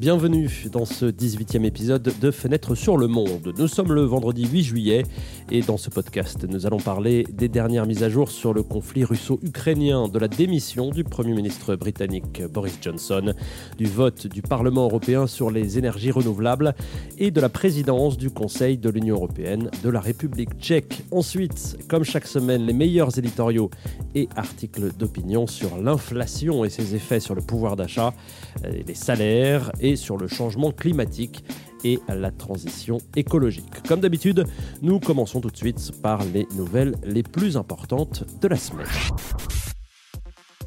Bienvenue dans ce 18e épisode de Fenêtre sur le Monde. Nous sommes le vendredi 8 juillet et dans ce podcast, nous allons parler des dernières mises à jour sur le conflit russo-ukrainien, de la démission du Premier ministre britannique Boris Johnson, du vote du Parlement européen sur les énergies renouvelables et de la présidence du Conseil de l'Union européenne de la République tchèque. Ensuite, comme chaque semaine, les meilleurs éditoriaux et articles d'opinion sur l'inflation et ses effets sur le pouvoir d'achat, les salaires et sur le changement climatique et la transition écologique. Comme d'habitude, nous commençons tout de suite par les nouvelles les plus importantes de la semaine.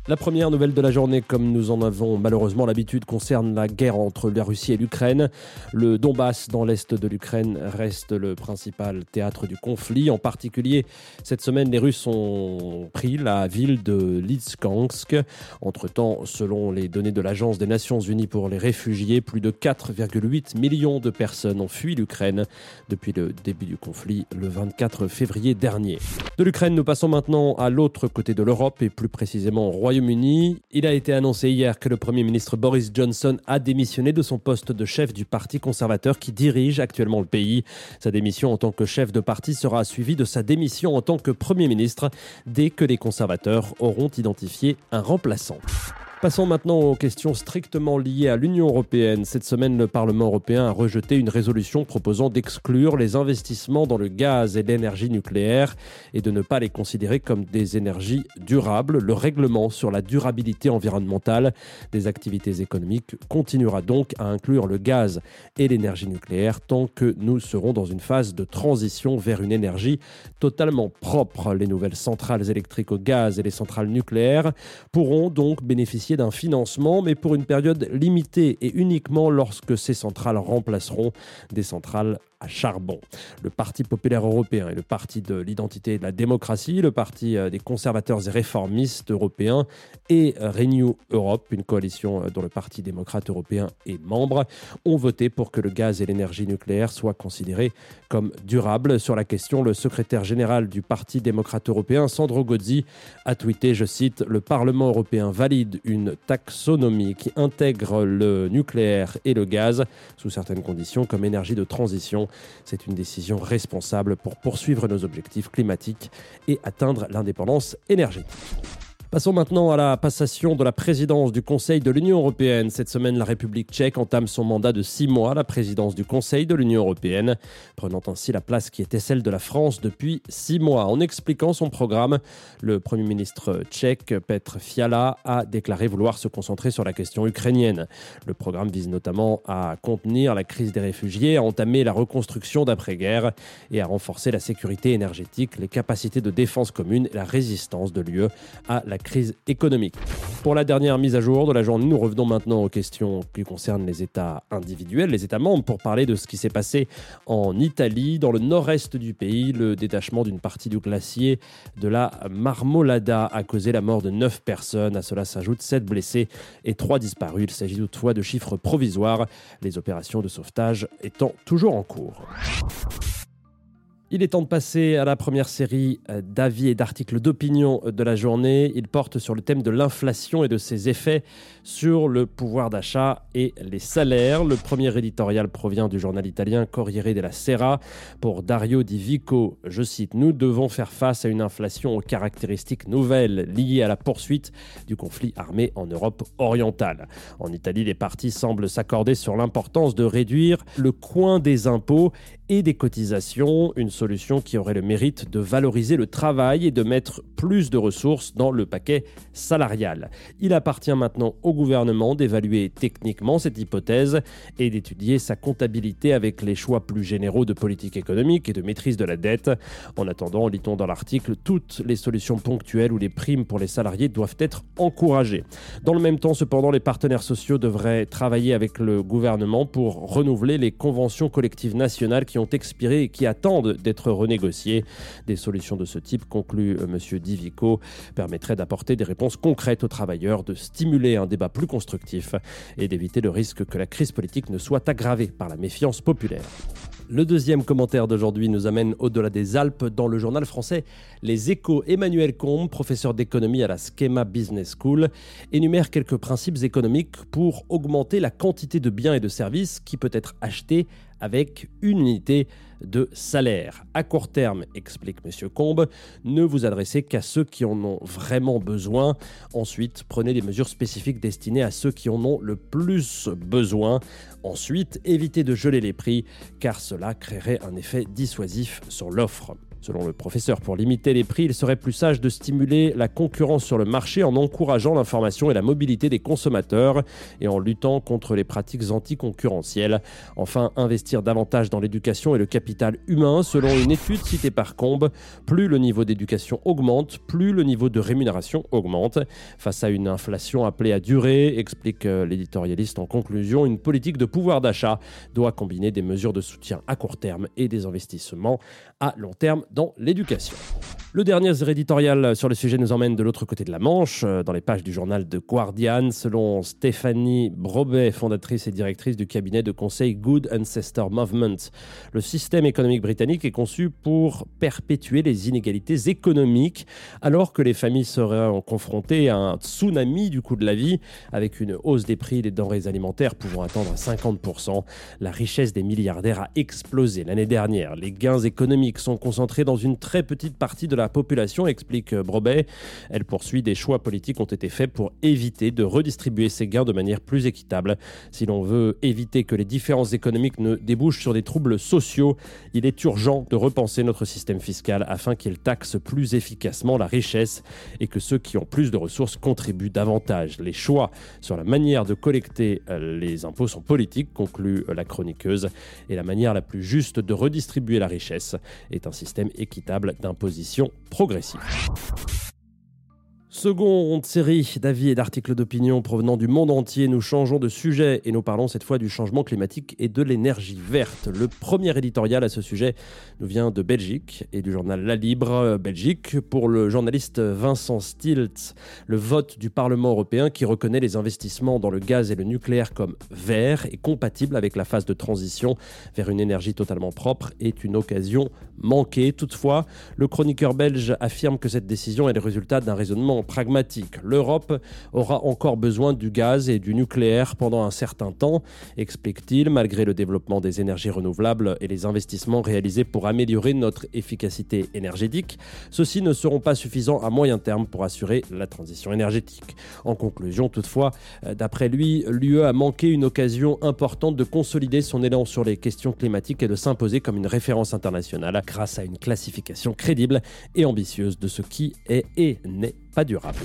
La première nouvelle de la journée, comme nous en avons malheureusement l'habitude, concerne la guerre entre la Russie et l'Ukraine. Le Donbass, dans l'est de l'Ukraine, reste le principal théâtre du conflit. En particulier, cette semaine, les Russes ont pris la ville de Litskansk. Entre-temps, selon les données de l'Agence des Nations Unies pour les réfugiés, plus de 4,8 millions de personnes ont fui l'Ukraine depuis le début du conflit le 24 février dernier. De l'Ukraine, nous passons maintenant à l'autre côté de l'Europe et plus précisément au Royaume uni Il a été annoncé hier que le Premier ministre Boris Johnson a démissionné de son poste de chef du Parti conservateur qui dirige actuellement le pays. Sa démission en tant que chef de parti sera suivie de sa démission en tant que Premier ministre dès que les conservateurs auront identifié un remplaçant. Passons maintenant aux questions strictement liées à l'Union européenne. Cette semaine, le Parlement européen a rejeté une résolution proposant d'exclure les investissements dans le gaz et l'énergie nucléaire et de ne pas les considérer comme des énergies durables. Le règlement sur la durabilité environnementale des activités économiques continuera donc à inclure le gaz et l'énergie nucléaire tant que nous serons dans une phase de transition vers une énergie totalement propre. Les nouvelles centrales électriques au gaz et les centrales nucléaires pourront donc bénéficier d'un financement, mais pour une période limitée et uniquement lorsque ces centrales remplaceront des centrales charbon. Le Parti populaire européen et le Parti de l'identité et de la démocratie, le Parti euh, des conservateurs et réformistes européens et Renew Europe, une coalition euh, dont le Parti démocrate européen est membre, ont voté pour que le gaz et l'énergie nucléaire soient considérés comme durables. Sur la question, le secrétaire général du Parti démocrate européen, Sandro Gozzi, a tweeté, je cite, Le Parlement européen valide une taxonomie qui intègre le nucléaire et le gaz sous certaines conditions comme énergie de transition c'est une décision responsable pour poursuivre nos objectifs climatiques et atteindre l'indépendance énergétique. Passons maintenant à la passation de la présidence du Conseil de l'Union européenne. Cette semaine, la République tchèque entame son mandat de six mois à la présidence du Conseil de l'Union européenne, prenant ainsi la place qui était celle de la France depuis six mois. En expliquant son programme, le Premier ministre tchèque Petr Fiala a déclaré vouloir se concentrer sur la question ukrainienne. Le programme vise notamment à contenir la crise des réfugiés, à entamer la reconstruction d'après-guerre et à renforcer la sécurité énergétique, les capacités de défense commune et la résistance de l'UE à la crise économique. Pour la dernière mise à jour de la journée, nous revenons maintenant aux questions qui concernent les États individuels, les États membres, pour parler de ce qui s'est passé en Italie, dans le nord-est du pays. Le détachement d'une partie du glacier de la Marmolada a causé la mort de 9 personnes. À cela s'ajoutent 7 blessés et 3 disparus. Il s'agit toutefois de chiffres provisoires, les opérations de sauvetage étant toujours en cours. Il est temps de passer à la première série euh, d'avis et d'articles d'opinion de la journée. Il porte sur le thème de l'inflation et de ses effets sur le pouvoir d'achat et les salaires. Le premier éditorial provient du journal italien Corriere della Sera pour Dario Di Vico. Je cite Nous devons faire face à une inflation aux caractéristiques nouvelles liées à la poursuite du conflit armé en Europe orientale. En Italie, les partis semblent s'accorder sur l'importance de réduire le coin des impôts et des cotisations, une solution qui aurait le mérite de valoriser le travail et de mettre plus de ressources dans le paquet salarial. Il appartient maintenant au gouvernement d'évaluer techniquement cette hypothèse et d'étudier sa comptabilité avec les choix plus généraux de politique économique et de maîtrise de la dette. En attendant, lit-on dans l'article, toutes les solutions ponctuelles ou les primes pour les salariés doivent être encouragées. Dans le même temps, cependant, les partenaires sociaux devraient travailler avec le gouvernement pour renouveler les conventions collectives nationales ont expiré et qui attendent d'être renégociées. Des solutions de ce type, conclut euh, M. Divico, permettraient d'apporter des réponses concrètes aux travailleurs, de stimuler un débat plus constructif et d'éviter le risque que la crise politique ne soit aggravée par la méfiance populaire. Le deuxième commentaire d'aujourd'hui nous amène au-delà des Alpes dans le journal français Les Échos. Emmanuel Combe, professeur d'économie à la Schema Business School, énumère quelques principes économiques pour augmenter la quantité de biens et de services qui peut être acheté avec une unité de salaire. À court terme, explique M. Combe, ne vous adressez qu'à ceux qui en ont vraiment besoin. Ensuite, prenez des mesures spécifiques destinées à ceux qui en ont le plus besoin. Ensuite, évitez de geler les prix car cela créerait un effet dissuasif sur l'offre. Selon le professeur, pour limiter les prix, il serait plus sage de stimuler la concurrence sur le marché en encourageant l'information et la mobilité des consommateurs et en luttant contre les pratiques anticoncurrentielles. Enfin, investir davantage dans l'éducation et le capital humain. Selon une étude citée par Combe, plus le niveau d'éducation augmente, plus le niveau de rémunération augmente. Face à une inflation appelée à durer, explique euh, l'éditorialiste en conclusion, une politique de pouvoir d'achat doit combiner des mesures de soutien à court terme et des investissements à long terme dans l'éducation. Le dernier éditorial sur le sujet nous emmène de l'autre côté de la Manche, euh, dans les pages du journal The Guardian, selon Stéphanie Brobet, fondatrice et directrice du cabinet de conseil Good Ancestor Movement. Le système économique britannique est conçu pour perpétuer les inégalités économiques, alors que les familles seraient confrontées à un tsunami du coût de la vie, avec une hausse des prix des denrées alimentaires pouvant atteindre 50%. La richesse des milliardaires a explosé l'année dernière. Les gains économiques sont concentrés dans une très petite partie de la population, explique Brobet. Elle poursuit des choix politiques ont été faits pour éviter de redistribuer ces gains de manière plus équitable. Si l'on veut éviter que les différences économiques ne débouchent sur des troubles sociaux, il est urgent de repenser notre système fiscal afin qu'il taxe plus efficacement la richesse et que ceux qui ont plus de ressources contribuent davantage. Les choix sur la manière de collecter euh, les impôts sont politiques, conclut la chroniqueuse, et la manière la plus juste de redistribuer la richesse est un système équitable d'imposition progressive. Seconde série d'avis et d'articles d'opinion provenant du monde entier, nous changeons de sujet et nous parlons cette fois du changement climatique et de l'énergie verte. Le premier éditorial à ce sujet nous vient de Belgique et du journal La Libre Belgique pour le journaliste Vincent Stiltz. Le vote du Parlement européen qui reconnaît les investissements dans le gaz et le nucléaire comme verts et compatibles avec la phase de transition vers une énergie totalement propre est une occasion manquée. Toutefois, le chroniqueur belge affirme que cette décision est le résultat d'un raisonnement pragmatique. L'Europe aura encore besoin du gaz et du nucléaire pendant un certain temps, explique-t-il, malgré le développement des énergies renouvelables et les investissements réalisés pour améliorer notre efficacité énergétique. Ceux-ci ne seront pas suffisants à moyen terme pour assurer la transition énergétique. En conclusion, toutefois, euh, d'après lui, l'UE a manqué une occasion importante de consolider son élan sur les questions climatiques et de s'imposer comme une référence internationale grâce à une classification crédible et ambitieuse de ce qui est et n'est pas durable.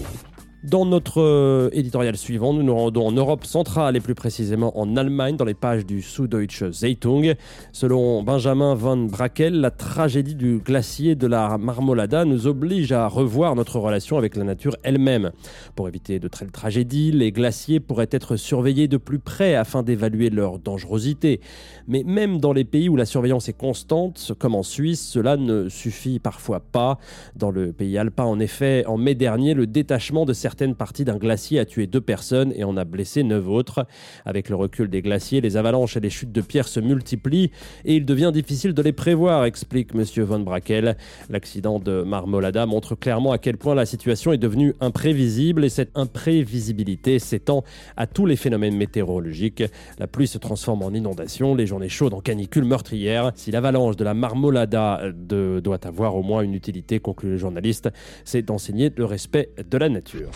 Dans notre euh, éditorial suivant, nous nous rendons en Europe centrale et plus précisément en Allemagne dans les pages du Süddeutsche Zeitung. Selon Benjamin von Brackel, la tragédie du glacier de la Marmolada nous oblige à revoir notre relation avec la nature elle-même. Pour éviter de telles tragédies, les glaciers pourraient être surveillés de plus près afin d'évaluer leur dangerosité. Mais même dans les pays où la surveillance est constante, comme en Suisse, cela ne suffit parfois pas. Dans le pays alpin, en effet, en mai dernier, le détachement de certaines parties d'un glacier a tué deux personnes et en a blessé neuf autres. Avec le recul des glaciers, les avalanches et les chutes de pierres se multiplient et il devient difficile de les prévoir, explique M. Von Brackel. L'accident de Marmolada montre clairement à quel point la situation est devenue imprévisible et cette imprévisibilité s'étend à tous les phénomènes météorologiques. La pluie se transforme en inondation, les journées chaudes en canicules meurtrières. Si l'avalanche de la Marmolada euh, doit avoir au moins une utilité, conclut le journaliste, c'est d'enseigner le respect de la nature.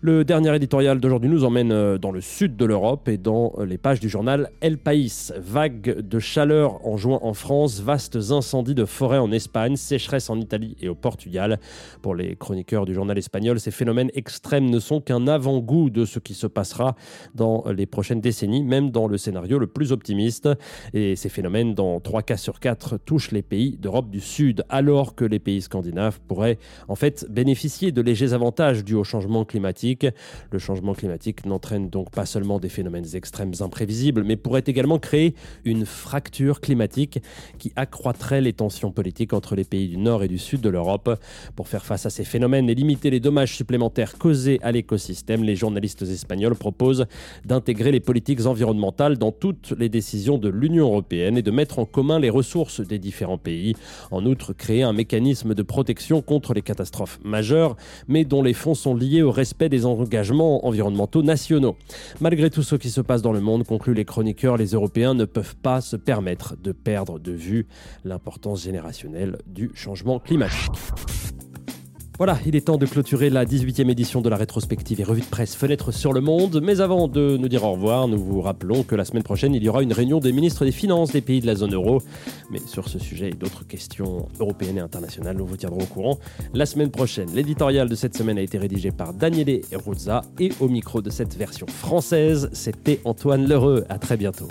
Le dernier éditorial d'aujourd'hui nous emmène euh, dans le sud de l'Europe et dans euh, les pages du journal El País. Vagues de chaleur en juin en France, vastes incendies de forêt en Espagne, sécheresse en Italie et au Portugal. Pour les chroniqueurs du journal espagnol, ces phénomènes extrêmes ne sont qu'un avant-goût de ce qui se passera dans les prochaines décennies, même dans le scénario le plus optimiste. Et ces phénomènes, dans 3 cas sur 4, touchent les pays d'Europe du Sud, alors que les pays scandinaves pourraient en fait bénéficier de légers avantages dus au changement climatique Le changement climatique n'entraîne donc pas seulement des phénomènes extrêmes imprévisibles, mais pourrait également créer une fracture climatique qui accroîtrait les tensions politiques entre les pays du nord et du sud de l'Europe. Pour faire face à ces phénomènes et limiter les dommages supplémentaires causés à l'écosystème, les journalistes espagnols proposent d'intégrer les politiques environnementales dans toutes les décisions de l'Union européenne et de mettre en commun les ressources des différents pays. En outre, créer un mécanisme de protection contre les catastrophes majeures, mais dont les fonds sont liés au respect des engagements environnementaux nationaux. Malgré tout ce qui se passe dans le monde, concluent les chroniqueurs, les Européens ne peuvent pas se permettre de perdre de vue l'importance générationnelle du changement climatique. Voilà, il est temps de clôturer la 18e édition de la rétrospective et revue de presse Fenêtre sur le Monde. Mais avant de nous dire au revoir, nous vous rappelons que la semaine prochaine, il y aura une réunion des ministres des Finances des pays de la zone euro. Mais sur ce sujet et d'autres questions européennes et internationales, nous vous tiendrons au courant la semaine prochaine. L'éditorial de cette semaine a été rédigé par Daniele Ruzza et au micro de cette version française, c'était Antoine Lheureux. À très bientôt.